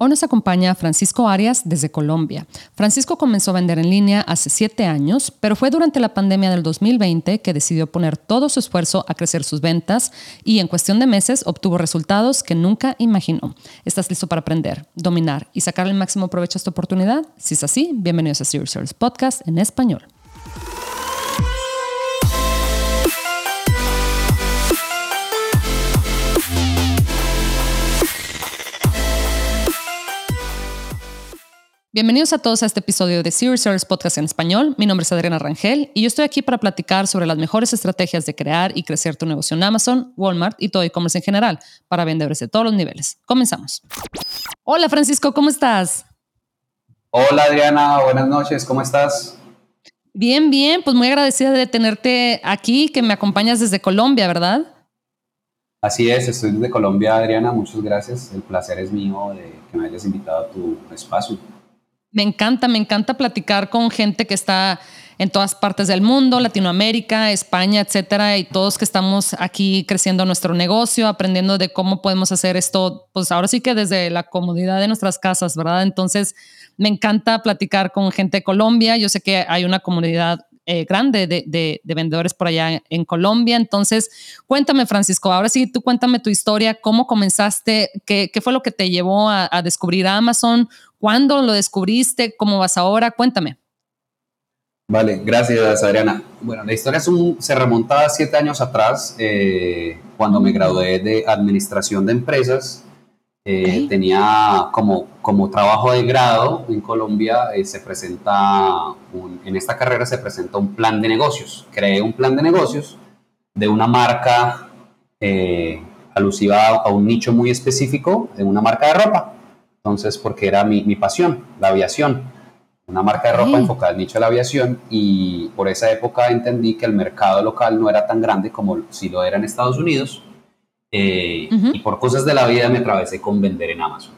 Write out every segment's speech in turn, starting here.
Hoy nos acompaña Francisco Arias desde Colombia. Francisco comenzó a vender en línea hace siete años, pero fue durante la pandemia del 2020 que decidió poner todo su esfuerzo a crecer sus ventas y en cuestión de meses obtuvo resultados que nunca imaginó. ¿Estás listo para aprender, dominar y sacar el máximo provecho a esta oportunidad? Si es así, bienvenidos a Serious Podcast en español. Bienvenidos a todos a este episodio de Serious Sellers Podcast en español. Mi nombre es Adriana Rangel y yo estoy aquí para platicar sobre las mejores estrategias de crear y crecer tu negocio en Amazon, Walmart y todo e-commerce en general para vendedores de todos los niveles. Comenzamos. Hola Francisco, ¿cómo estás? Hola Adriana, buenas noches, ¿cómo estás? Bien, bien, pues muy agradecida de tenerte aquí, que me acompañas desde Colombia, ¿verdad? Así es, estoy desde Colombia, Adriana, muchas gracias. El placer es mío de que me hayas invitado a tu espacio. Me encanta, me encanta platicar con gente que está en todas partes del mundo, Latinoamérica, España, etcétera, y todos que estamos aquí creciendo nuestro negocio, aprendiendo de cómo podemos hacer esto, pues ahora sí que desde la comodidad de nuestras casas, ¿verdad? Entonces, me encanta platicar con gente de Colombia. Yo sé que hay una comunidad eh, grande de, vendedores por allá en Colombia. Entonces, cuéntame, Francisco, ahora sí, tú cuéntame tu historia, cómo comenzaste, qué, fue lo que te llevó a, a descubrir Amazon, ¿Cuándo lo descubriste? ¿Cómo vas ahora? Cuéntame. Vale, gracias Adriana. Bueno, la historia se remonta a siete años atrás, eh, cuando me gradué de Administración de Empresas. Eh, tenía como, como trabajo de grado en Colombia, eh, se presenta, en esta carrera se presenta un plan de negocios. Creé un plan de negocios de una marca alusiva a un nicho muy específico, de una marca de ropa. Entonces, porque era mi, mi pasión, la aviación, una marca de ropa enfocada al nicho de la aviación y por esa época entendí que el mercado local no era tan grande como si lo era en Estados Unidos eh, y por cosas de la vida me atravesé con vender en Amazon.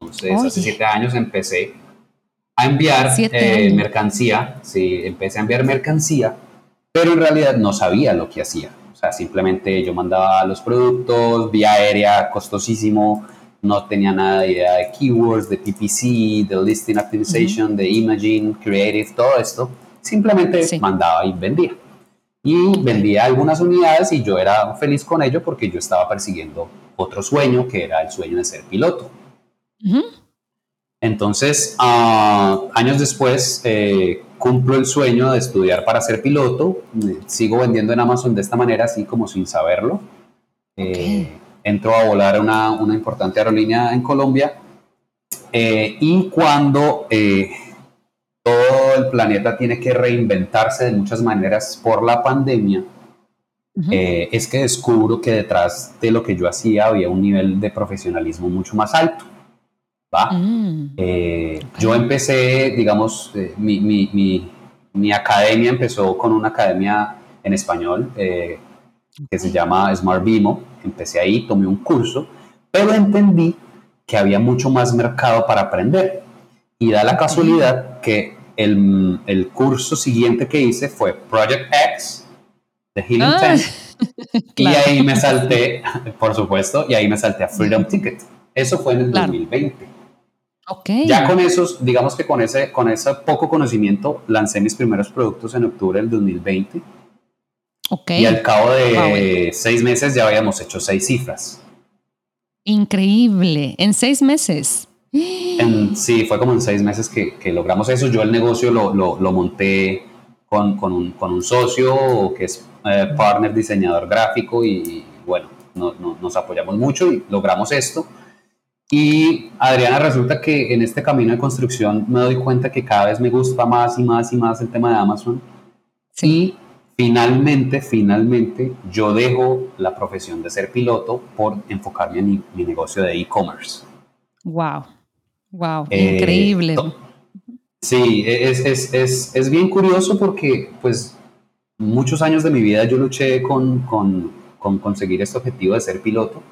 Entonces, hace siete años empecé a enviar eh, mercancía, sí, empecé a enviar mercancía, pero en realidad no sabía lo que hacía. O sea, simplemente yo mandaba los productos vía aérea, costosísimo, no tenía nada de idea de keywords, de PPC, de listing optimization, de imaging, creative, todo esto. Simplemente mandaba y vendía. Y vendía algunas unidades y yo era feliz con ello porque yo estaba persiguiendo otro sueño que era el sueño de ser piloto. Entonces, ah, años después, eh, cumplo el sueño de estudiar para ser piloto. Sigo vendiendo en Amazon de esta manera, así como sin saberlo. Eh, entró a volar una, una importante aerolínea en Colombia eh, y cuando eh, todo el planeta tiene que reinventarse de muchas maneras por la pandemia, eh, es que descubro que detrás de lo que yo hacía había un nivel de profesionalismo mucho más alto. ¿va? Mm. Yo empecé, digamos, mi, mi, mi, mi, academia empezó con una academia en español que se llama Smart Bimo. Empecé ahí, tomé un curso, pero entendí que había mucho más mercado para aprender. Y da la casualidad que el, el curso siguiente que hice fue Project X, de Healing ah, Y ahí me salté, por supuesto, y ahí me salté a Freedom Ticket. Eso fue en el 2020. Okay. Ya con esos, digamos que con ese, con ese poco conocimiento, lancé mis primeros productos en octubre del 2020 y al cabo de seis meses ya habíamos hecho seis cifras. Increíble, en seis meses. sí, fue como en seis meses que, logramos eso. Yo el negocio lo, lo, monté con, con, un, con, un, socio que es eh, partner diseñador gráfico y, bueno, no, nos apoyamos mucho y logramos esto. Y Adriana, resulta que en este camino de construcción me doy cuenta que cada vez me gusta más y más y más el tema de Amazon. Sí finalmente, finalmente, yo dejo la profesión de ser piloto por enfocarme en mi, negocio de e-commerce. Wow, wow, eh, increíble. Sí, es, es, es, es, bien curioso porque pues muchos años de mi vida yo luché con, con, con conseguir este objetivo de ser piloto.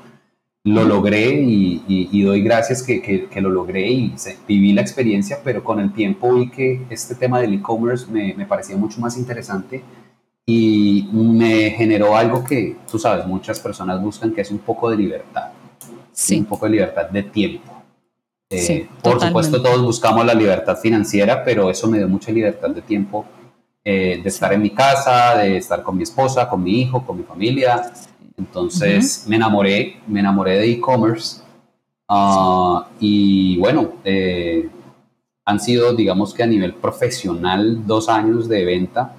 Lo logré y, y, doy gracias que, que, que, lo logré y viví la experiencia, pero con el tiempo vi que este tema del e-commerce me, me parecía mucho más interesante y me generó algo que, tú sabes, muchas personas buscan, que es un poco de libertad. Sí. Un poco de libertad de tiempo. Eh, por supuesto, todos buscamos la libertad financiera, pero eso me dio mucha libertad de tiempo eh, de estar en mi casa, de estar con mi esposa, con mi hijo, con mi familia. Entonces me enamoré, me enamoré de e-commerce. Ah, y bueno, eh, han sido, digamos que a nivel profesional, dos años de venta.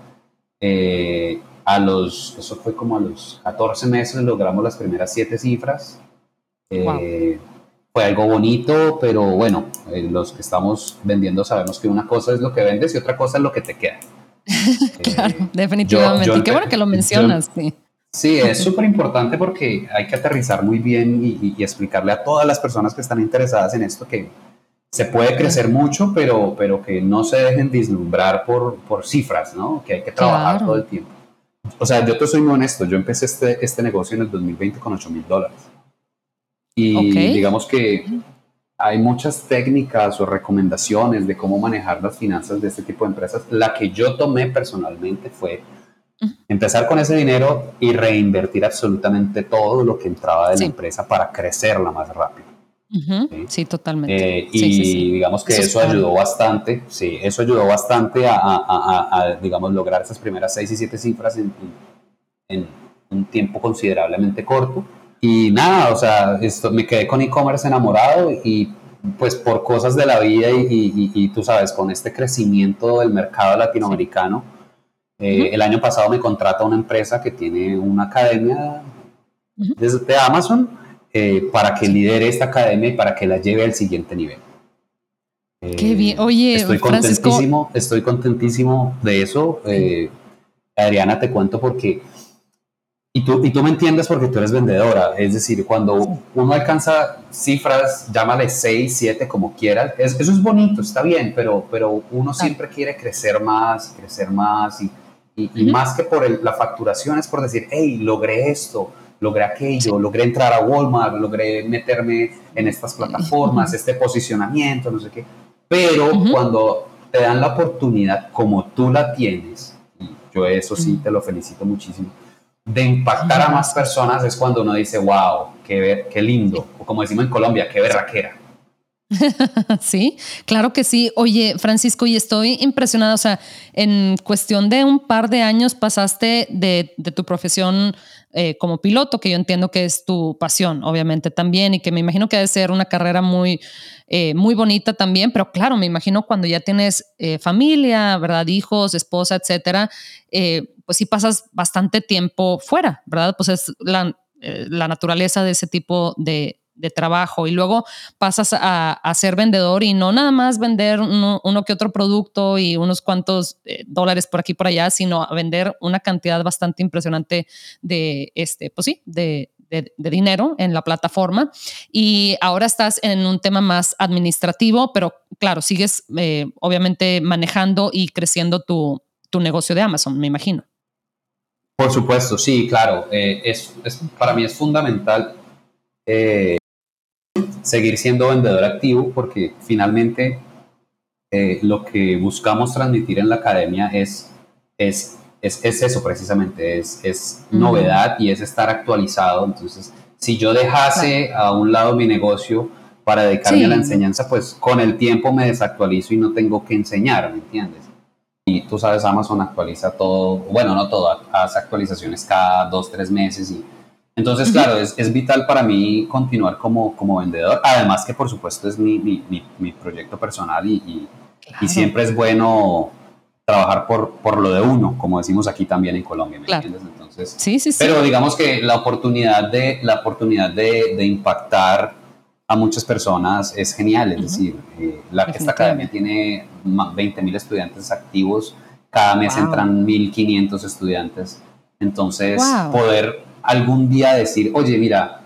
A los, eso fue como a los 14 meses logramos las primeras siete cifras. Wow fue algo bonito, pero bueno, eh, los que estamos vendiendo sabemos que una cosa es lo que vendes y otra cosa es lo que te queda. claro, eh, definitivamente. qué bueno que lo mencionas. sí. sí, es súper importante porque hay que aterrizar muy bien y, explicarle a todas las personas que están interesadas en esto que se puede crecer mucho, pero, pero que no se dejen vislumbrar por, por cifras, ¿no? Que hay que trabajar todo el tiempo. O sea, yo te soy muy honesto, yo empecé este, este negocio en el 2020 con 8 mil dólares. Y digamos que hay muchas técnicas o recomendaciones de cómo manejar las finanzas de este tipo de empresas. La que yo tomé personalmente fue empezar con ese dinero y reinvertir absolutamente todo lo que entraba de la empresa para crecerla más rápido. ¿Sí? totalmente. Eh, y digamos que eso, ayudó bastante, sí, eso ayudó bastante a, digamos, lograr esas primeras seis y siete cifras en, en un tiempo considerablemente corto. Y nada, o sea, esto, me quedé con e-commerce enamorado y pues por cosas de la vida y, y, tú sabes, con este crecimiento del mercado latinoamericano, eh, el año pasado me contrata una empresa que tiene una academia de Amazon eh, para que lidere esta academia y para que la lleve al siguiente nivel. Qué bien. Oye, estoy contentísimo, estoy contentísimo de eso. Eh, Adriana, te cuento porque y tú, y tú me entiendes porque tú eres vendedora. Es decir, cuando uno alcanza cifras, llámale 6, 7, como quieras, eso es bonito, está bien, pero, pero uno siempre quiere crecer más, crecer más y, y, más que por la facturación es por decir, hey, logré esto, logré aquello, logré entrar a Walmart, logré meterme en estas plataformas, este posicionamiento, no sé qué. Pero cuando te dan la oportunidad como tú la tienes, y yo eso sí te lo felicito muchísimo, de impactar a más personas es cuando uno dice, wow, qué, qué lindo, o como decimos en Colombia, qué berraquera. sí, claro que sí. Oye, Francisco, y estoy impresionada, o sea, en cuestión de un par de años pasaste de, tu profesión eh, como piloto, que yo entiendo que es tu pasión, obviamente también, y que me imagino que debe ser una carrera muy, eh, muy bonita también, pero claro, me imagino cuando ya tienes eh, familia, ¿verdad? Hijos, esposa, etcétera, pues sí pasas bastante tiempo fuera, ¿verdad? Pues es la, la naturaleza de ese tipo de, de trabajo y luego pasas a, ser vendedor y no nada más vender uno, que otro producto y unos cuantos eh, dólares por aquí por allá, sino a vender una cantidad bastante impresionante de este, pues sí, de, dinero en la plataforma y ahora estás en un tema más administrativo, pero claro, sigues eh, obviamente manejando y creciendo tu, negocio de Amazon, me imagino. Por supuesto, sí, claro. Eh, es, para mí es fundamental seguir siendo vendedor activo porque finalmente eh, lo que buscamos transmitir en la academia es, es, es, eso precisamente, es, es novedad y es estar actualizado. Entonces, si yo dejase a un lado mi negocio para dedicarme a la enseñanza, pues con el tiempo me desactualizo y no tengo que enseñar, ¿me entiendes? Y tú sabes, Amazon actualiza todo, bueno, no todo, hace actualizaciones cada dos, tres meses y entonces, claro, es, es, vital para mí continuar como, como vendedor, además que por supuesto es mi, mi, mi, proyecto personal y, y, siempre es bueno trabajar por, por lo de uno, como decimos aquí también en Colombia, ¿me entiendes? Entonces, sí, sí, sí. Pero digamos que la oportunidad de, la oportunidad de, de impactar a muchas personas es genial, es decir, eh, la, esta academia tiene 20 mil estudiantes activos, cada mes entran 1.500 estudiantes, entonces poder algún día decir, oye, mira,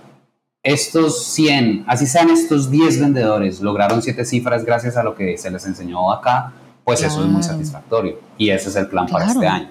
estos 100, así sean estos 10 vendedores, lograron siete cifras gracias a lo que se les enseñó acá, pues eso es muy satisfactorio. Y ese es el plan para este año.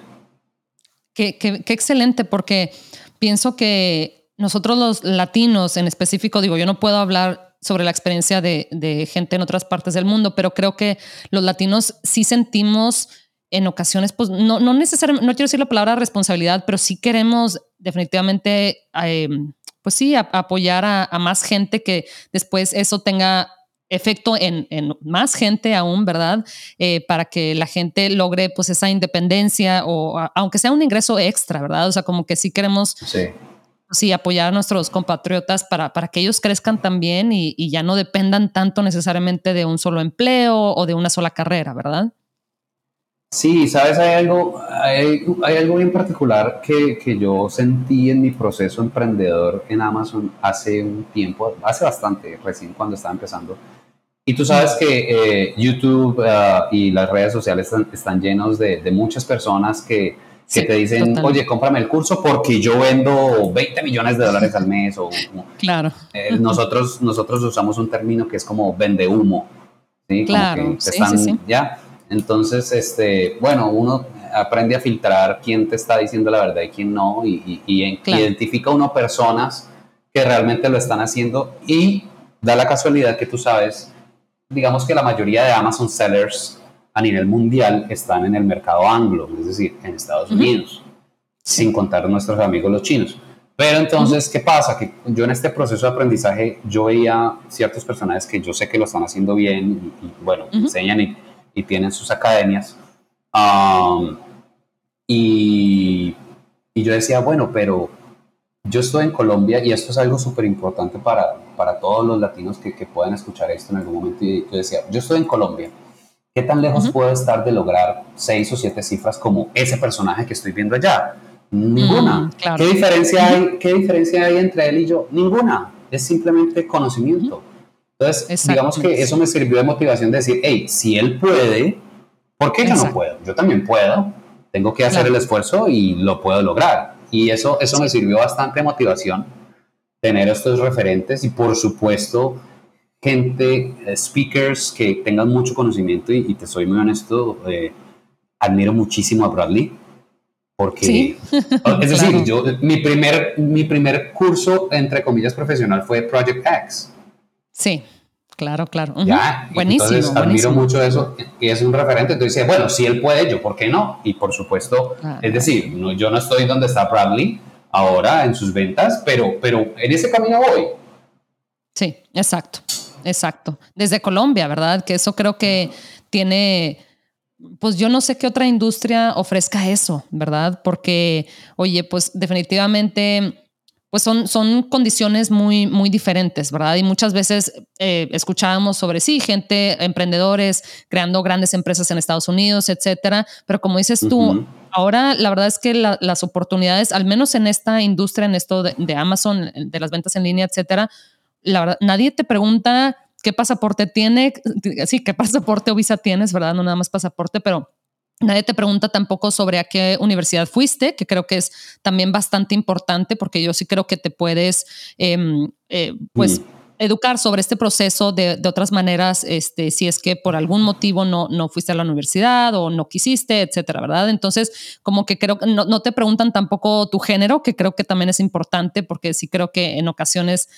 Qué, qué, excelente, porque pienso que nosotros los latinos en específico, digo, yo no puedo hablar sobre la experiencia de, de gente en otras partes del mundo, pero creo que los latinos sí sentimos en ocasiones, pues no, no necesariamente, no quiero decir la palabra responsabilidad, pero sí queremos definitivamente, em, pues sí, apoyar a, más gente que después eso tenga efecto en, más gente aún, ¿verdad? Eh, para que la gente logre pues esa independencia o aunque sea un ingreso extra, ¿verdad? O sea, como que sí queremos sí. apoyar a nuestros compatriotas para, para que ellos crezcan también y, y, ya no dependan tanto necesariamente de un solo empleo o de una sola carrera, ¿verdad? Sí, sabes, hay algo, hay, hay algo bien particular que, que, yo sentí en mi proceso emprendedor en Amazon hace un tiempo, hace bastante, recién cuando estaba empezando. Y tú sabes que eh, YouTube uh, y las redes sociales están, están llenos de, de, muchas personas que, que te dicen, oye, cómprame el curso porque yo vendo 20 millones de dólares al mes. O, claro. Eh, nosotros, nosotros usamos un término que es como vende humo. ¿sí? Claro, sí, sí, sí. ¿ya? Entonces, este, bueno, uno aprende a filtrar quién te está diciendo la verdad y quién no, y, identifica uno personas que realmente lo están haciendo y da la casualidad que tú sabes, digamos que la mayoría de Amazon sellers a nivel mundial están en el mercado anglo, es decir, en Estados Unidos, sin contar nuestros amigos los chinos. Pero entonces, ¿qué pasa? Que yo en este proceso de aprendizaje, yo veía ciertos personajes que yo sé que lo están haciendo bien y, bueno, enseñan y y tienen sus academias. y, y, yo decía, bueno, pero yo estoy en Colombia y esto es algo súper importante para, para todos los latinos que, que, puedan escuchar esto en algún momento. Y yo decía, yo estoy en Colombia. ¿Qué tan lejos puedo estar de lograr seis o siete cifras como ese personaje que estoy viendo allá? Ninguna. Mm, ¿Qué, diferencia hay, ¿Qué diferencia hay entre él y yo? Ninguna. Es simplemente conocimiento. Entonces, digamos que eso me sirvió de motivación de decir, hey, si él puede, ¿por qué yo no puedo? Yo también puedo, tengo que hacer el esfuerzo y lo puedo lograr. Y eso, eso me sirvió bastante de motivación, tener estos referentes y por supuesto gente, eh, speakers que tengan mucho conocimiento y, te soy muy honesto, eh, admiro muchísimo a Bradley. Porque, es decir, yo, mi, primer, mi primer curso, entre comillas, profesional fue Project X Sí, claro, claro. Ya, buenísimo. Entonces admiro mucho eso y es un referente. Entonces bueno, si él puede, yo, ¿por qué no? Y por supuesto, es decir, no, yo no estoy donde está Bradley ahora en sus ventas, pero, pero en ese camino voy. Sí, exacto, exacto. Desde Colombia, ¿verdad? Que eso creo que tiene pues yo no sé qué otra industria ofrezca eso, ¿verdad? Porque, oye, pues definitivamente pues son, son condiciones muy, muy diferentes, ¿verdad? Y muchas veces eh, escuchábamos sobre, sí, gente, emprendedores creando grandes empresas en Estados Unidos, etcétera, pero como dices tú, ahora la verdad es que las oportunidades, al menos en esta industria, en esto de, Amazon, de las ventas en línea, etcétera, la verdad, nadie te pregunta qué pasaporte tiene, sí, qué pasaporte o visa tienes, ¿verdad? No nada más pasaporte, pero Nadie te pregunta tampoco sobre a qué universidad fuiste, que creo que es también bastante importante porque yo sí creo que te puedes, em, eh, pues, mm. educar sobre este proceso de, de, otras maneras, este, si es que por algún motivo no, no fuiste a la universidad o no quisiste, etcétera, ¿verdad? Entonces, como que creo que no, no, te preguntan tampoco tu género, que creo que también es importante porque sí creo que en ocasiones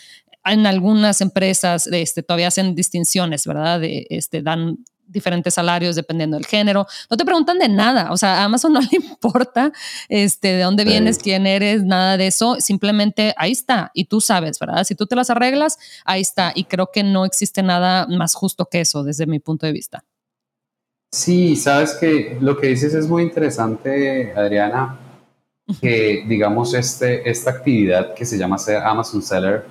en algunas empresas este, todavía hacen distinciones, ¿verdad? De, este, dan diferentes salarios dependiendo del género. No te preguntan de nada. O sea, a Amazon no le importa este, de dónde vienes, quién eres, nada de eso. Simplemente ahí está. Y tú sabes, ¿verdad? Si tú te las arreglas, ahí está. Y creo que no existe nada más justo que eso desde mi punto de vista. Sí, sabes que lo que dices es muy interesante, Adriana, que digamos este, esta actividad que se llama ser Amazon Seller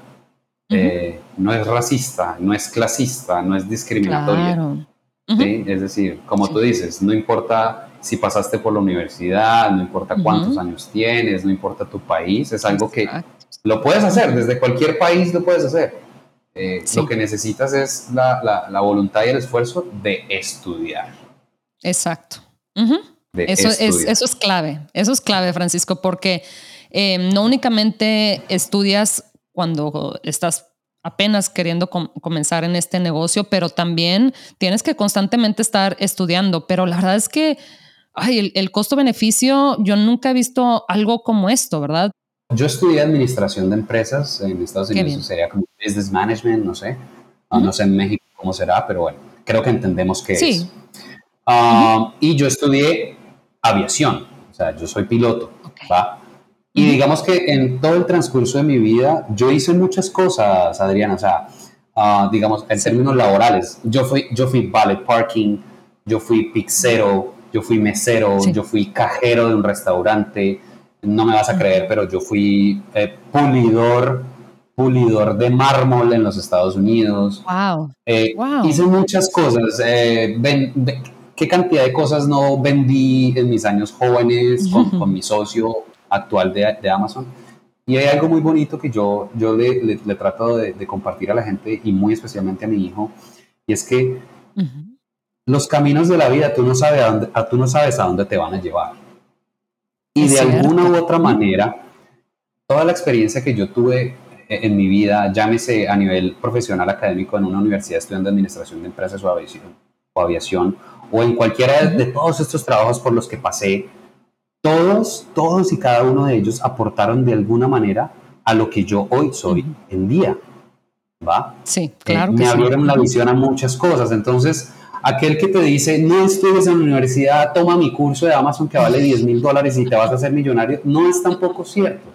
eh, no es racista, no es clasista, no es discriminatoria. Claro. Es decir, como tú dices, no importa si pasaste por la universidad, no importa cuántos años tienes, no importa tu país, es algo que lo puedes hacer, desde cualquier país lo puedes hacer. Eh, lo que necesitas es la, la, voluntad y el esfuerzo de estudiar. Exacto. eso, Es, eso es clave, eso es clave, Francisco, porque eh, no únicamente estudias cuando estás apenas queriendo comenzar en este negocio, pero también tienes que constantemente estar estudiando. Pero la verdad es que ay, el, costo-beneficio, yo nunca he visto algo como esto, ¿verdad? Yo estudié administración de empresas en Estados Unidos, sería como business management, no sé. Ah, no sé en México cómo será, pero bueno, creo que entendemos que sí. es. Ah, y yo estudié aviación, o sea, yo soy piloto, ¿va? Y digamos que en todo el transcurso de mi vida yo hice muchas cosas, Adriana. O sea, ah, digamos, en términos laborales. Yo fui, yo fui valet parking, yo fui pixero, yo fui mesero, yo fui cajero de un restaurante, no me vas a creer, pero yo fui eh, pulidor, pulidor de mármol en los Estados Unidos. Wow. Eh, hice muchas cosas. Eh, ¿Qué cantidad de cosas no vendí en mis años jóvenes con, mi socio actual de, Amazon? Y hay algo muy bonito que yo, yo le, trato de, compartir a la gente y muy especialmente a mi hijo, y es que los caminos de la vida tú no sabes a dónde, tú no sabes a dónde te van a llevar. Y de alguna u otra manera, toda la experiencia que yo tuve en mi vida, llámese a nivel profesional académico en una universidad estudiando administración de empresas o aviación, o, aviación, o en cualquiera de todos estos trabajos por los que pasé, todos, todos y cada uno de ellos aportaron de alguna manera a lo que yo hoy soy en día. ¿Va? Sí, claro. Eh, me abrieron la visión a muchas cosas. Entonces, aquel que te dice, no estudies en la universidad, toma mi curso de Amazon que vale 10 mil dólares y te vas a hacer millonario, no es tampoco cierto.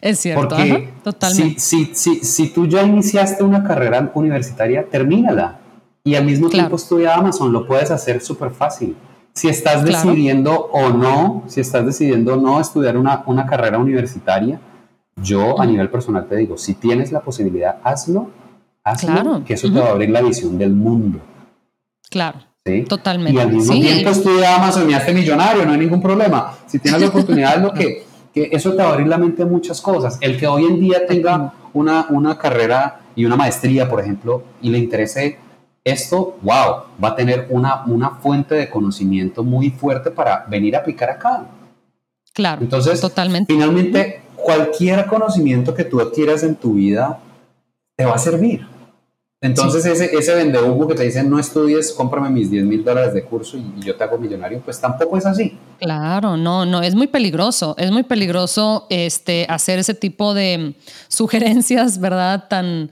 Es cierto, Porque totalmente. Si, si, si, tú ya iniciaste una carrera universitaria, termínala. Y al mismo tiempo estudia Amazon, lo puedes hacer súper fácil. Si estás decidiendo o no, si estás decidiendo no estudiar una, una carrera universitaria, yo a nivel personal te digo, si tienes la posibilidad, hazlo, hazlo, que eso te va a abrir la visión del mundo. Claro. Totalmente. Y al mismo tiempo estudia Amazon y hazte millonario, no hay ningún problema. Si tienes la oportunidad, es lo que, que eso te va a abrir la mente a muchas cosas. El que hoy en día tenga una, una carrera y una maestría, por ejemplo, y le interese esto, wow, va a tener una, una fuente de conocimiento muy fuerte para venir a aplicar acá. Claro, entonces, totalmente. Finalmente, cualquier conocimiento que tú adquieras en tu vida te va a servir. Entonces ese, ese que te dice no estudies, cómprame mis 10 mil dólares de curso y, yo te hago millonario, pues tampoco es así. Claro, no, no, es muy peligroso, es muy peligroso este, hacer ese tipo de sugerencias, ¿verdad? Tan,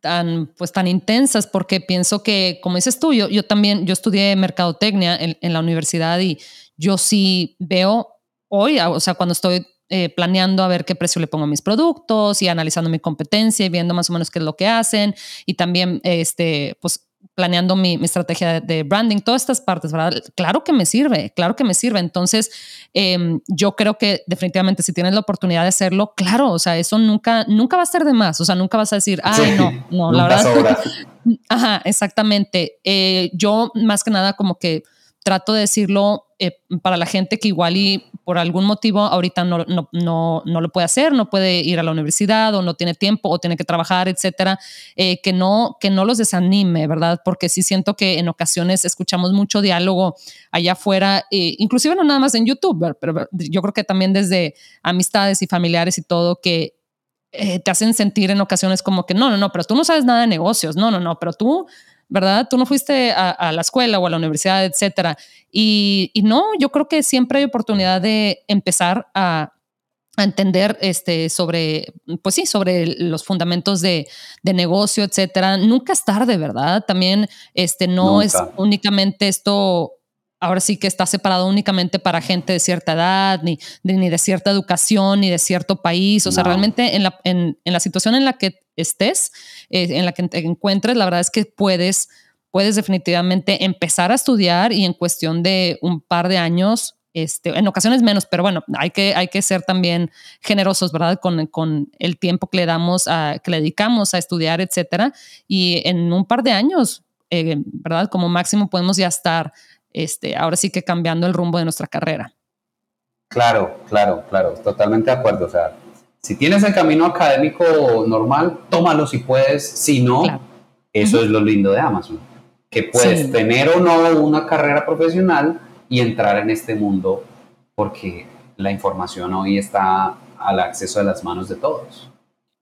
tan, pues tan intensas, porque pienso que, como dices tú, yo, yo también, yo estudié mercadotecnia en, en la universidad y yo sí veo hoy, o sea, cuando estoy eh, planeando a ver qué precio le pongo a mis productos y analizando mi competencia y viendo más o menos qué es lo que hacen y también este, pues planeando mi, estrategia de, branding, todas estas partes, ¿verdad? Claro que me sirve, claro que me sirve. Entonces, em, yo creo que definitivamente si tienes la oportunidad de hacerlo, claro, o sea, eso nunca, nunca va a ser de más, o sea, nunca vas a decir, ay, no, no, la verdad. Ajá, exactamente. Eh, yo más que nada como que trato de decirlo eh, para la gente que igual y por algún motivo ahorita no, no, no, no, lo puede hacer, no puede ir a la universidad o no tiene tiempo o tiene que trabajar, etcétera, eh, que, no, que no los desanime, ¿verdad? Porque sí siento que en ocasiones escuchamos mucho diálogo allá afuera, eh, inclusive no nada más en YouTube, pero yo creo que también desde amistades y familiares y todo, que te hacen sentir en ocasiones como que no, no, no, pero tú no sabes nada de negocios, no, no, no, pero tú ¿verdad? Tú no fuiste a, la escuela o a la universidad, etcétera. Y, no, yo creo que siempre hay oportunidad de empezar a, entender este, sobre, pues sí, sobre los fundamentos de, negocio, etcétera. Nunca es tarde, ¿verdad? También este, no es únicamente esto ahora sí que está separado únicamente para gente de cierta edad, ni de, ni de cierta educación, ni de cierto país. O sea, realmente en la, en, en la, situación en la que estés, eh, en la que te encuentres, la verdad es que puedes, puedes definitivamente empezar a estudiar y en cuestión de un par de años este, en ocasiones menos, pero bueno, hay que, hay que ser también generosos, ¿verdad? Con, con, el tiempo que le damos, a, que le dedicamos a estudiar, etcétera. Y en un par de años, eh, ¿verdad? Como máximo podemos ya estar este, ahora sí que cambiando el rumbo de nuestra carrera. Claro, claro, claro, totalmente de acuerdo. O sea, si tienes el camino académico normal, tómalo si puedes, si no, eso es lo lindo de Amazon, que puedes tener o no una carrera profesional y entrar en este mundo porque la información hoy está al acceso de las manos de todos.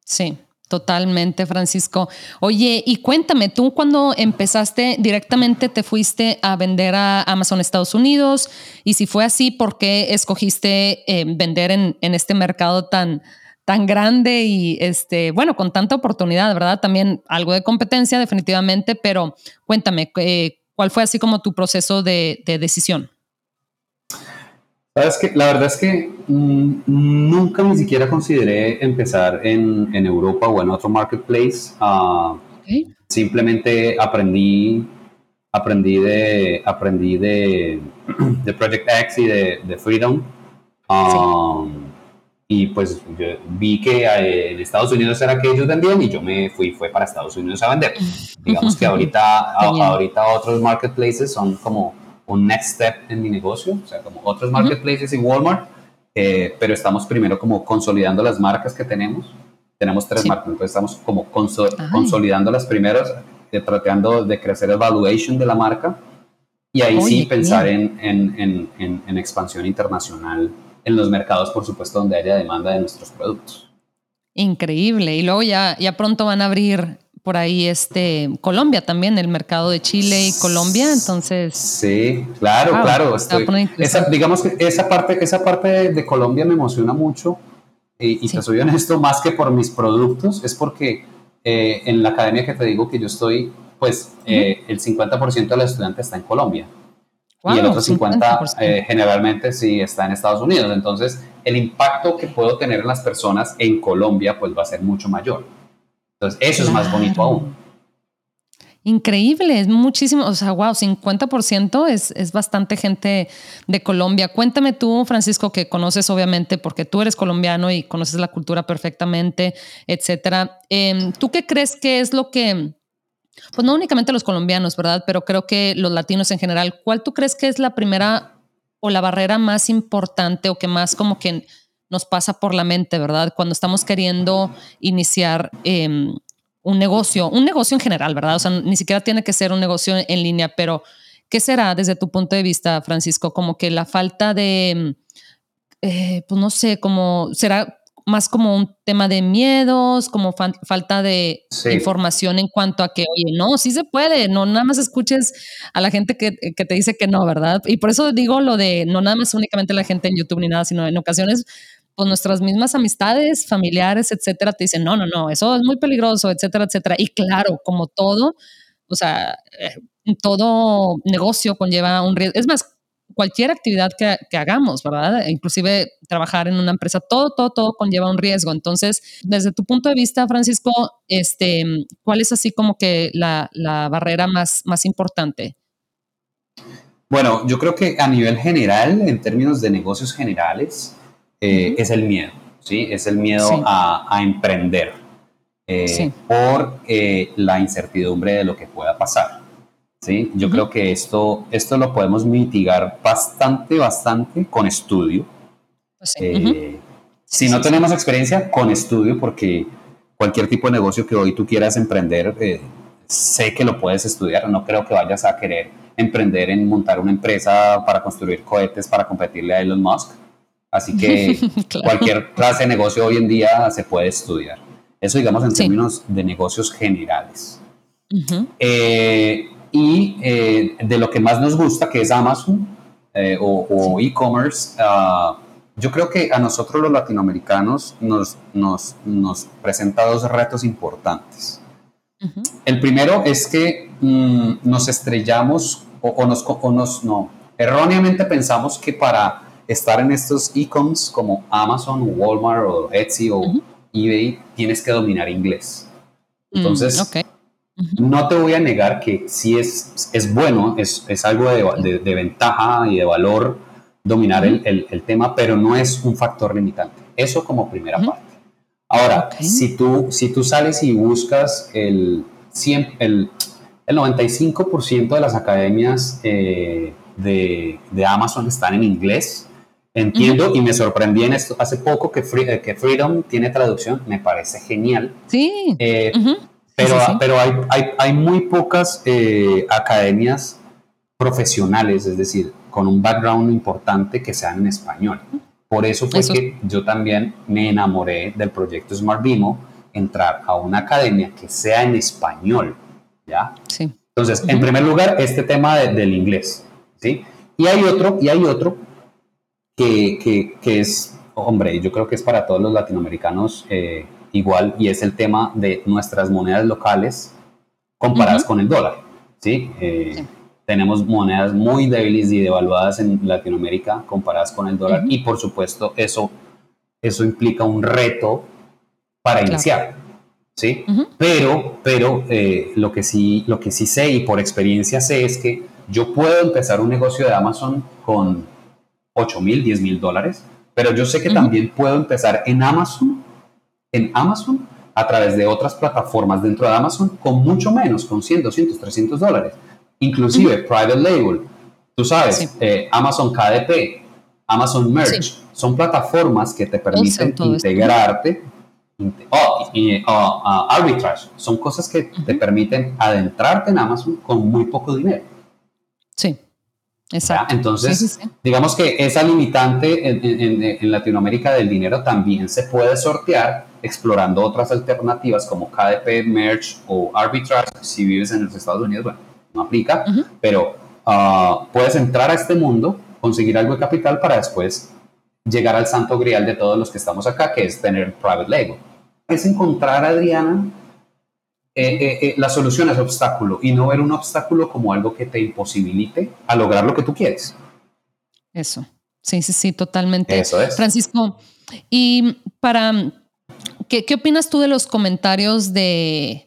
Sí, Totalmente, Francisco. Oye, y cuéntame, tú cuando empezaste directamente te fuiste a vender a Amazon Estados Unidos y si fue así, ¿por qué escogiste eh, vender en, este mercado tan, tan grande y este, bueno, con tanta oportunidad, ¿verdad? También algo de competencia definitivamente, pero cuéntame, eh, ¿cuál fue así como tu proceso de decisión? Sabes que la verdad es que mm, nunca ni siquiera consideré empezar en, en, Europa o en otro marketplace. Ah, Simplemente aprendí, aprendí de, aprendí de, de Project X y de, de Freedom. Um, y pues yo vi que eh, en Estados Unidos era que ellos vendían y yo me fui fue para Estados Unidos a vender. Digamos que ahorita, ahorita otros marketplaces son como un next step en mi negocio, o sea, como otros marketplaces y Walmart, eh, pero estamos primero como consolidando las marcas que tenemos. Tenemos tres marcas, entonces estamos como consolidando las primeras, eh, tratando de crecer el valuation de la marca y ahí sí pensar en, en, en, en expansión internacional en los mercados, por supuesto, donde haya demanda de nuestros productos. Increíble. Y luego ya, ya pronto van a abrir por ahí este Colombia también, el mercado de Chile y Colombia, entonces. Sí, claro, claro. digamos que esa parte, esa parte de, Colombia me emociona mucho y, y te soy honesto, más que por mis productos, es porque eh, en la academia que te digo que yo estoy, pues eh, el 50% de los estudiantes está en Colombia y el otro 50 eh, generalmente sí está en Estados Unidos. Entonces, el impacto que puedo tener en las personas en Colombia pues va a ser mucho mayor. Entonces, eso es más bonito aún. Increíble, es muchísimo, o sea, wow, 50% es, es bastante gente de Colombia. Cuéntame tú, Francisco, que conoces obviamente porque tú eres colombiano y conoces la cultura perfectamente, etcétera. Em, ¿Tú qué crees que es lo que pues no únicamente los colombianos, ¿verdad? Pero creo que los latinos en general. ¿Cuál tú crees que es la primera o la barrera más importante o que más como que nos pasa por la mente, ¿verdad? Cuando estamos queriendo iniciar em, un negocio, un negocio en general, ¿verdad? O sea, ni siquiera tiene que ser un negocio en línea, pero ¿qué será desde tu punto de vista, Francisco? Como que la falta de, eh, pues no sé, como será más como un tema de miedos, como falta de información en cuanto a que, oye, no, sí se puede, no nada más escuches a la gente que, que, te dice que no, ¿verdad? Y por eso digo lo de no nada más únicamente la gente en YouTube ni nada, sino en ocasiones, pues nuestras mismas amistades, familiares, etcétera, te dicen, no, no, no, eso es muy peligroso, etcétera, etcétera. Y claro, como todo, o sea, eh, todo negocio conlleva un riesgo. Es más, cualquier actividad que, hagamos, ¿verdad? Inclusive trabajar en una empresa, todo, todo, todo conlleva un riesgo. Entonces, desde tu punto de vista, Francisco, este, ¿cuál es así como que la, barrera más, más importante? Bueno, yo creo que a nivel general, en términos de negocios generales, eh, es el miedo, ¿sí? Es el miedo a, emprender eh, por eh, la incertidumbre de lo que pueda pasar. ¿sí? Yo creo que esto, esto lo podemos mitigar bastante, bastante con estudio. Pues eh, si no tenemos experiencia, con estudio, porque cualquier tipo de negocio que hoy tú quieras emprender, sé que lo puedes estudiar. No creo que vayas a querer emprender en montar una empresa para construir cohetes para competirle a Elon Musk. Así que cualquier clase de negocio hoy en día se puede estudiar. Eso digamos en términos de negocios generales. eh, y eh, de lo que más nos gusta, que es Amazon eh, o, e-commerce, ah, yo creo que a nosotros los latinoamericanos nos, nos, nos presenta dos retos importantes. El primero es que mm, nos estrellamos o, nos, o nos, no, erróneamente pensamos que para estar en estos e-coms como Amazon, Walmart o Etsy o eBay, tienes que dominar inglés. Mm, Entonces, no te voy a negar que sí es, es bueno, es, es algo de, de, ventaja y de valor dominar el, el, tema, pero no es un factor limitante. Eso como primera parte. Ahora, si, tú, si tú sales y buscas el, el, el 95% de las academias eh, de, de, Amazon están en inglés, entiendo y me sorprendí en esto hace poco que, eh, que Freedom tiene traducción, me parece genial. Sí. Eh, pero, pero hay, hay, hay, muy pocas eh, academias profesionales, es decir, con un background importante que sean en español. Por eso fue que yo también me enamoré del proyecto Smart Bimo, entrar a una academia que sea en español, ¿ya? Sí. Entonces, en primer lugar, este tema del inglés, ¿sí? Y hay otro, y hay otro que, que, que, es, hombre, yo creo que es para todos los latinoamericanos eh, igual y es el tema de nuestras monedas locales comparadas con el dólar. Eh, ¿sí? Tenemos monedas muy débiles y devaluadas en Latinoamérica comparadas con el dólar y por supuesto eso, eso implica un reto para iniciar. ¿sí? Pero, pero eh, lo, que sí, lo que sí sé y por experiencia sé es que yo puedo empezar un negocio de Amazon con 8 mil, 10 mil dólares, pero yo sé que también puedo empezar en Amazon, en Amazon, a través de otras plataformas dentro de Amazon con mucho menos, con 100, 200, 300 dólares. Inclusive private label, tú sabes, eh, Amazon KDP, Amazon Merch, son plataformas que te permiten integrarte Oh, y, oh, ah, arbitrage son cosas que te permiten adentrarte en Amazon con muy poco dinero. Sí, exacto. Entonces, digamos que esa limitante en, Latinoamérica del dinero también se puede sortear explorando otras alternativas como KDP, Merge o Arbitrage. Si vives en los Estados Unidos, bueno, no aplica, pero ah, puedes entrar a este mundo, conseguir algo de capital para después llegar al santo grial de todos los que estamos acá, que es tener private label. Es encontrar, Adriana, eh, eh, eh, la solución a ese obstáculo y no ver un obstáculo como algo que te imposibilite a lograr lo que tú quieres. Eso, sí, sí, sí, totalmente. Eso es. Francisco, y para, ¿qué, qué opinas tú de los comentarios de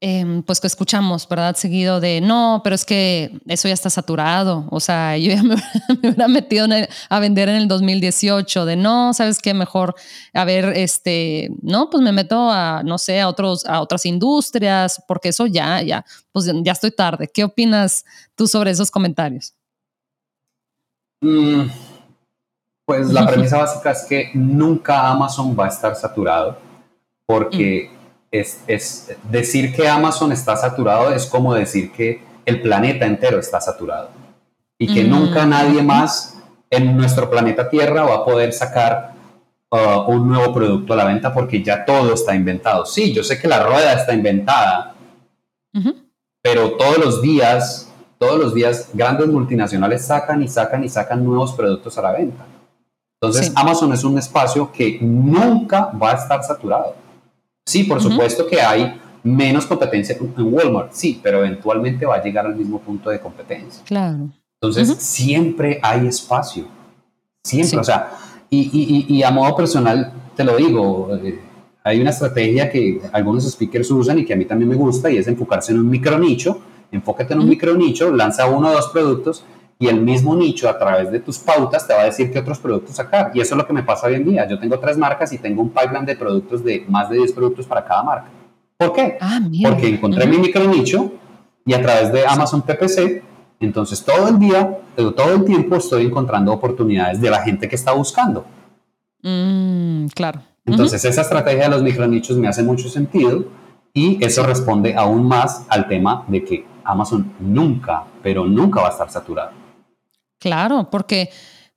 Em, pues que escuchamos, ¿verdad? Seguido de, no, pero es que eso ya está saturado. O sea, yo ya me, hubiera metido a vender en el 2018, de, no, ¿sabes qué? Mejor, a ver, este, no, pues me meto a, no sé, a, otros, a otras industrias, porque eso ya, ya, pues ya estoy tarde. ¿Qué opinas tú sobre esos comentarios? Mm, pues la premisa básica es que nunca Amazon va a estar saturado, porque... Mm es, decir que Amazon está saturado es como decir que el planeta entero está saturado y que mm. nunca nadie más en nuestro planeta Tierra va a poder sacar uh, un nuevo producto a la venta porque ya todo está inventado. Sí, yo sé que la rueda está inventada, pero todos los días, todos los días grandes multinacionales sacan y sacan y sacan nuevos productos a la venta. Entonces Amazon es un espacio que nunca va a estar saturado. Sí, por supuesto que hay menos competencia en Walmart, sí, pero eventualmente va a llegar al mismo punto de competencia. Claro. Entonces, siempre hay espacio. Siempre, o sea, y, a modo personal, te lo digo, eh, hay una estrategia que algunos speakers usan y que a mí también me gusta y es enfocarse en un micro nicho. Enfócate en un micro nicho, lanza uno o dos productos y el mismo nicho a través de tus pautas te va a decir qué otros productos sacar. Y eso es lo que me pasa hoy en día. Yo tengo tres marcas y tengo un pipeline de productos de más de 10 productos para cada marca. ¿Por qué? Ah, Porque encontré mi micro nicho y a través de Amazon PPC, entonces todo el día, todo el tiempo estoy encontrando oportunidades de la gente que está buscando. Mm, claro. Entonces esa estrategia de los micronichos me hace mucho sentido y eso responde aún más al tema de que Amazon nunca, pero nunca va a estar saturado. Claro, porque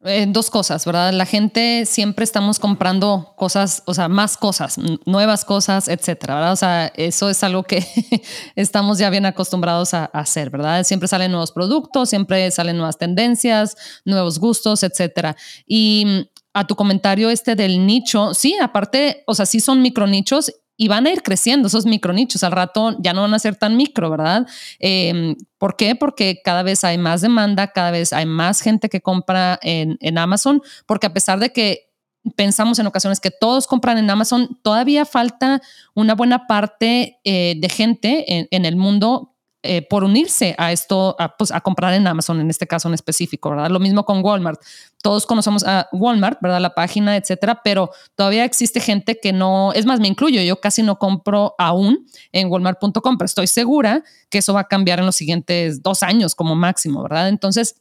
eh, dos cosas, ¿verdad? La gente siempre estamos comprando cosas, o sea, más cosas, nuevas cosas, etcétera. O sea, eso es algo que estamos ya bien acostumbrados a, hacer, ¿verdad? Siempre salen nuevos productos, siempre salen nuevas tendencias, nuevos gustos, etcétera. Y mm, a tu comentario este del nicho, sí, aparte, o sea, sí son micro nichos y van a ir creciendo esos micronichos. Al rato ya no van a ser tan micro, ¿verdad? Em, ¿Por qué? Porque cada vez hay más demanda, cada vez hay más gente que compra en, Amazon, porque a pesar de que pensamos en ocasiones que todos compran en Amazon, todavía falta una buena parte eh, de gente en, en, el mundo eh, por unirse a esto, a, pues, a comprar en Amazon en este caso en específico, ¿verdad? Lo mismo con Walmart. Todos conocemos a Walmart, ¿verdad? La página, etcétera, pero todavía existe gente que no, es más, me incluyo, yo casi no compro aún en walmart.com, pero estoy segura que eso va a cambiar en los siguientes dos años como máximo, ¿verdad? Entonces,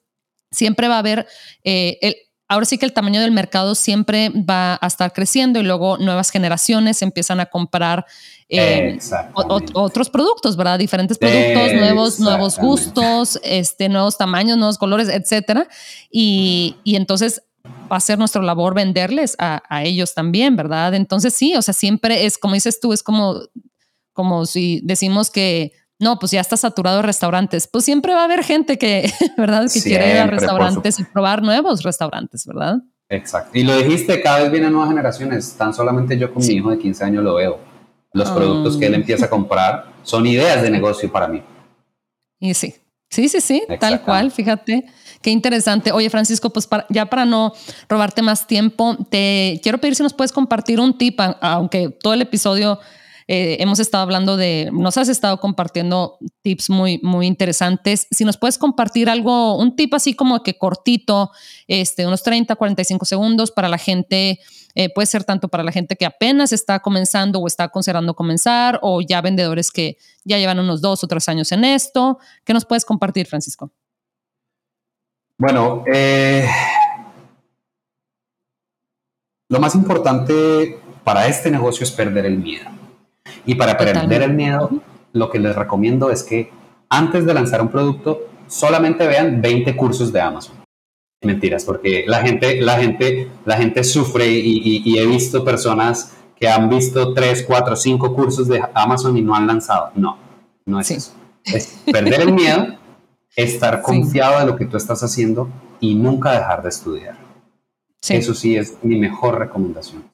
siempre va a haber eh, el ahora sí que el tamaño del mercado siempre va a estar creciendo y luego nuevas generaciones empiezan a comprar eh, otros productos, ¿verdad? Diferentes productos, nuevos, nuevos gustos, este, nuevos tamaños, nuevos colores, etcétera. Y, entonces va a ser nuestra labor venderles a, ellos también, ¿verdad? Entonces sí, o sea, siempre es como dices tú, es como, como si decimos que no, pues ya está saturado de restaurantes. Pues siempre va a haber gente que, ¿verdad? Que quiere ir a restaurantes y probar nuevos restaurantes, ¿verdad? Exacto. Y lo dijiste, cada vez vienen nuevas generaciones. Tan solamente yo con mi hijo de 15 años lo veo. Los productos que él empieza a comprar son ideas de negocio para mí. Y sí, sí, sí, sí, tal cual, fíjate. Qué interesante. Oye, Francisco, pues ya para no robarte más tiempo, te quiero pedir si nos puedes compartir un tip, aunque todo el episodio eh, hemos estado hablando de, nos has estado compartiendo tips muy, muy interesantes. Si nos puedes compartir algo, un tip así como que cortito, este, unos 30, 45 segundos para la gente, eh, puede ser tanto para la gente que apenas está comenzando o está considerando comenzar o ya vendedores que ya llevan unos dos o tres años en esto. ¿Qué nos puedes compartir, Francisco? Bueno, eh, lo más importante para este negocio es perder el miedo. Y para perder el miedo, lo que les recomiendo es que antes de lanzar un producto, solamente vean 20 cursos de Amazon. Mentiras, porque la gente, la gente, la gente sufre y, he visto personas que han visto 3, 4, 5 cursos de Amazon y no han lanzado. No, no es eso. Es perder el miedo, estar confiado de lo que tú estás haciendo y nunca dejar de estudiar. Eso sí es mi mejor recomendación.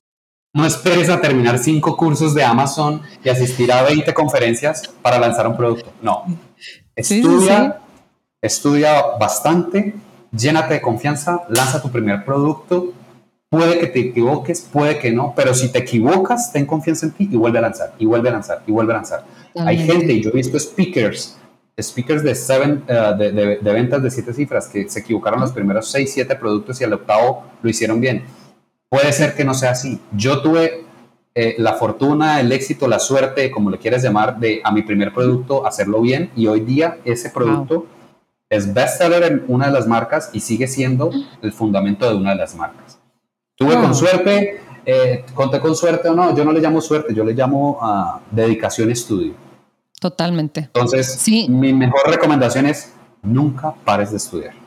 No esperes a terminar cinco cursos de Amazon y asistir a 20 conferencias para lanzar un producto. No. Estudia, estudia bastante, llénate de confianza, lanza tu primer producto. Puede que te equivoques, puede que no, pero si te equivocas, ten confianza en ti y vuelve a lanzar, y vuelve a lanzar, y vuelve a lanzar. Hay gente, y yo he visto speakers, speakers de, seven, eh, de, de, ventas de siete cifras que se equivocaron los primeros seis, siete productos y al octavo lo hicieron bien Puede ser que no sea así. Yo tuve eh, la fortuna, el éxito, la suerte, como le quieras llamar, de a mi primer producto hacerlo bien y hoy día ese producto es bestseller en una de las marcas y sigue siendo el fundamento de una de las marcas. Tuve con suerte, eh, conté con suerte o no, yo no le llamo suerte, yo le llamo uh, dedicación estudio. Totalmente. Entonces, sí. mi mejor recomendación es nunca pares de estudiar.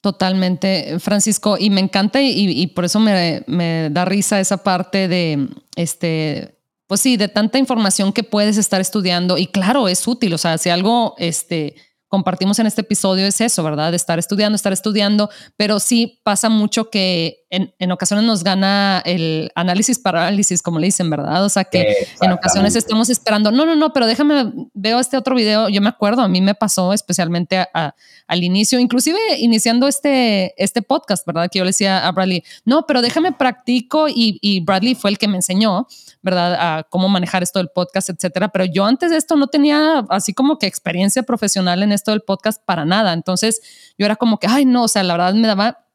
Totalmente, Francisco, y me encanta y, por eso me, me, da risa esa parte de, este, pues sí, de tanta información que puedes estar estudiando y claro, es útil, o sea, si algo, este, compartimos en este episodio es eso, ¿verdad? De estar estudiando, estar estudiando, pero sí pasa mucho que en, en ocasiones nos gana el análisis parálisis, como le dicen, ¿verdad? O sea que en ocasiones estamos esperando, no, no, no, pero déjame, veo este otro video, yo me acuerdo, a mí me pasó especialmente al inicio, inclusive iniciando este, este podcast, ¿verdad? Que yo le decía a Bradley, no, pero déjame practico y, y Bradley fue el que me enseñó, ¿verdad? A cómo manejar esto del podcast, etcétera, pero yo antes de esto no tenía así como que experiencia profesional en esto del podcast para nada. Entonces yo era como que, ay, no, o sea, la verdad me daba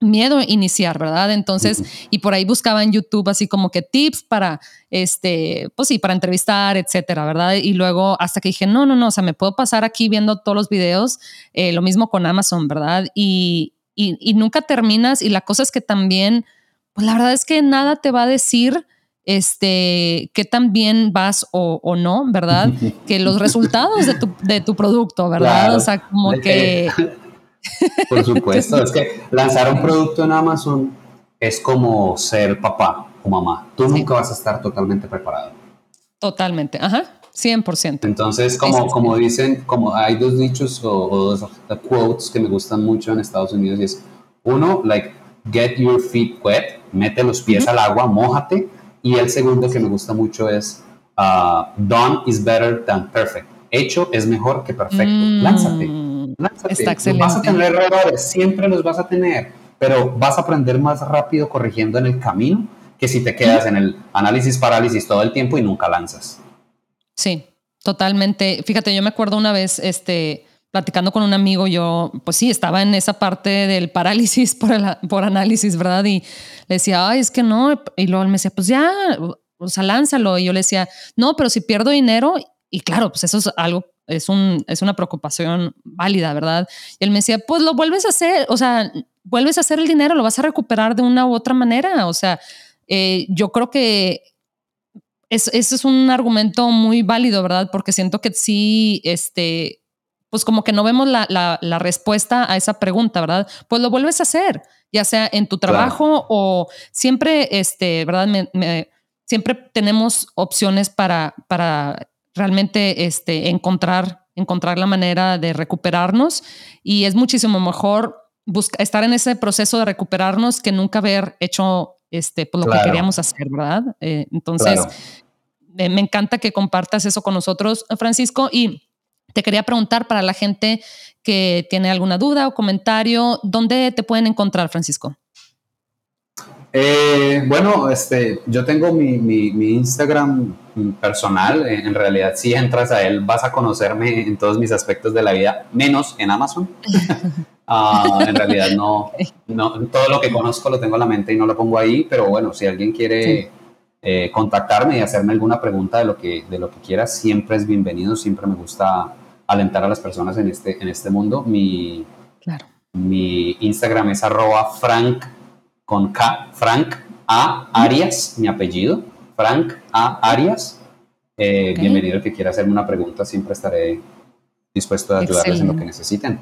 miedo iniciar, ¿verdad? Entonces, y por ahí buscaba en YouTube así como que tips para, este, pues sí, para entrevistar, etcétera, ¿verdad? Y luego hasta que dije, no, no, no, o sea, me puedo pasar aquí viendo todos los videos, eh, lo mismo con Amazon, ¿verdad? Y, y, y, nunca terminas y la cosa es que también, pues la verdad es que nada te va a decir este, qué tan bien vas o, no, ¿verdad? que los resultados de tu, de tu producto, ¿verdad? O sea, como que... Por supuesto, es que lanzar un producto en Amazon es como ser papá o mamá. Tú nunca vas a estar totalmente preparado. Totalmente, ajá, 100%. Entonces, como, como dicen, como hay dos dichos o, dos quotes que me gustan mucho en Estados Unidos y es, uno, like, get your feet wet, mete los pies al agua, mójate, y el segundo que me gusta mucho es uh, Done is better than perfect. Hecho es mejor que perfecto. Mm, lánzate. Lánzate. Está excelente. Vas a tener errores, siempre los vas a tener, pero vas a aprender más rápido corrigiendo en el camino que si te quedas en el análisis parálisis todo el tiempo y nunca lanzas. Sí, totalmente. Fíjate, yo me acuerdo una vez, este, platicando con un amigo, yo, pues sí, estaba en esa parte del parálisis por, por análisis, ¿verdad? Y le decía, ay, es que no. Y luego él me decía, pues ya, o sea, lánzalo. Y yo le decía, no, pero si pierdo dinero, y claro, pues eso es algo, es, un, es una preocupación válida, ¿verdad? Y él me decía, pues lo vuelves a hacer, o sea, vuelves a hacer el dinero, lo vas a recuperar de una u otra manera. O sea, eh, yo creo que ese es un argumento muy válido, ¿verdad? Porque siento que sí, este, pues como que no vemos la, la, respuesta a esa pregunta, ¿verdad? Pues lo vuelves a hacer, ya sea en tu trabajo o siempre, este, ¿verdad? siempre tenemos opciones para, para realmente este, encontrar, encontrar la manera de recuperarnos y es muchísimo mejor buscar, estar en ese proceso de recuperarnos que nunca haber hecho este, pues, lo que queríamos hacer, ¿verdad? Eh, entonces, me encanta que compartas eso con nosotros, Francisco, y te quería preguntar para la gente que tiene alguna duda o comentario, ¿dónde te pueden encontrar, Francisco? Eh, bueno, este, yo tengo mi, mi, Instagram personal. En realidad, si entras a él, vas a conocerme en todos mis aspectos de la vida, menos en Amazon. Ah, en realidad, no, no, todo lo que conozco lo tengo en la mente y no lo pongo ahí. Pero bueno, si alguien quiere eh, contactarme y hacerme alguna pregunta de lo que de lo que quiera, siempre es bienvenido. Siempre me gusta alentar a las personas en este en este mundo. Mi claro. mi Instagram es arroba frank con K, Frank A. Arias, mi apellido, Frank A. Arias. Eh, bienvenido el que quiera hacerme una pregunta, siempre estaré dispuesto a ayudarles en lo que necesiten.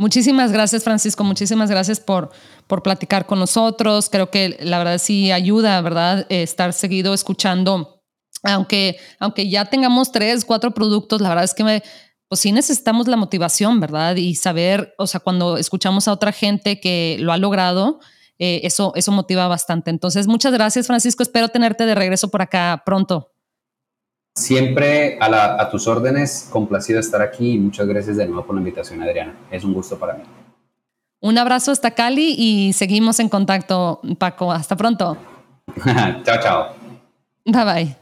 Muchísimas gracias, Francisco. Muchísimas gracias por, por platicar con nosotros. Creo que la verdad sí ayuda, ¿verdad? Eh, estar seguido escuchando. Aunque, aunque ya tengamos tres, cuatro productos, la verdad es que me, pues sí necesitamos la motivación, ¿verdad? Y saber, o sea, cuando escuchamos a otra gente que lo ha logrado, eh, eso, eso motiva bastante. Entonces, muchas gracias, Francisco. Espero tenerte de regreso por acá pronto. Siempre a, tus órdenes, complacido estar aquí y muchas gracias de nuevo por la invitación, Adriana. Es un gusto para mí. Un abrazo hasta Cali y seguimos en contacto, Paco. Hasta pronto. chao, chao. Bye bye.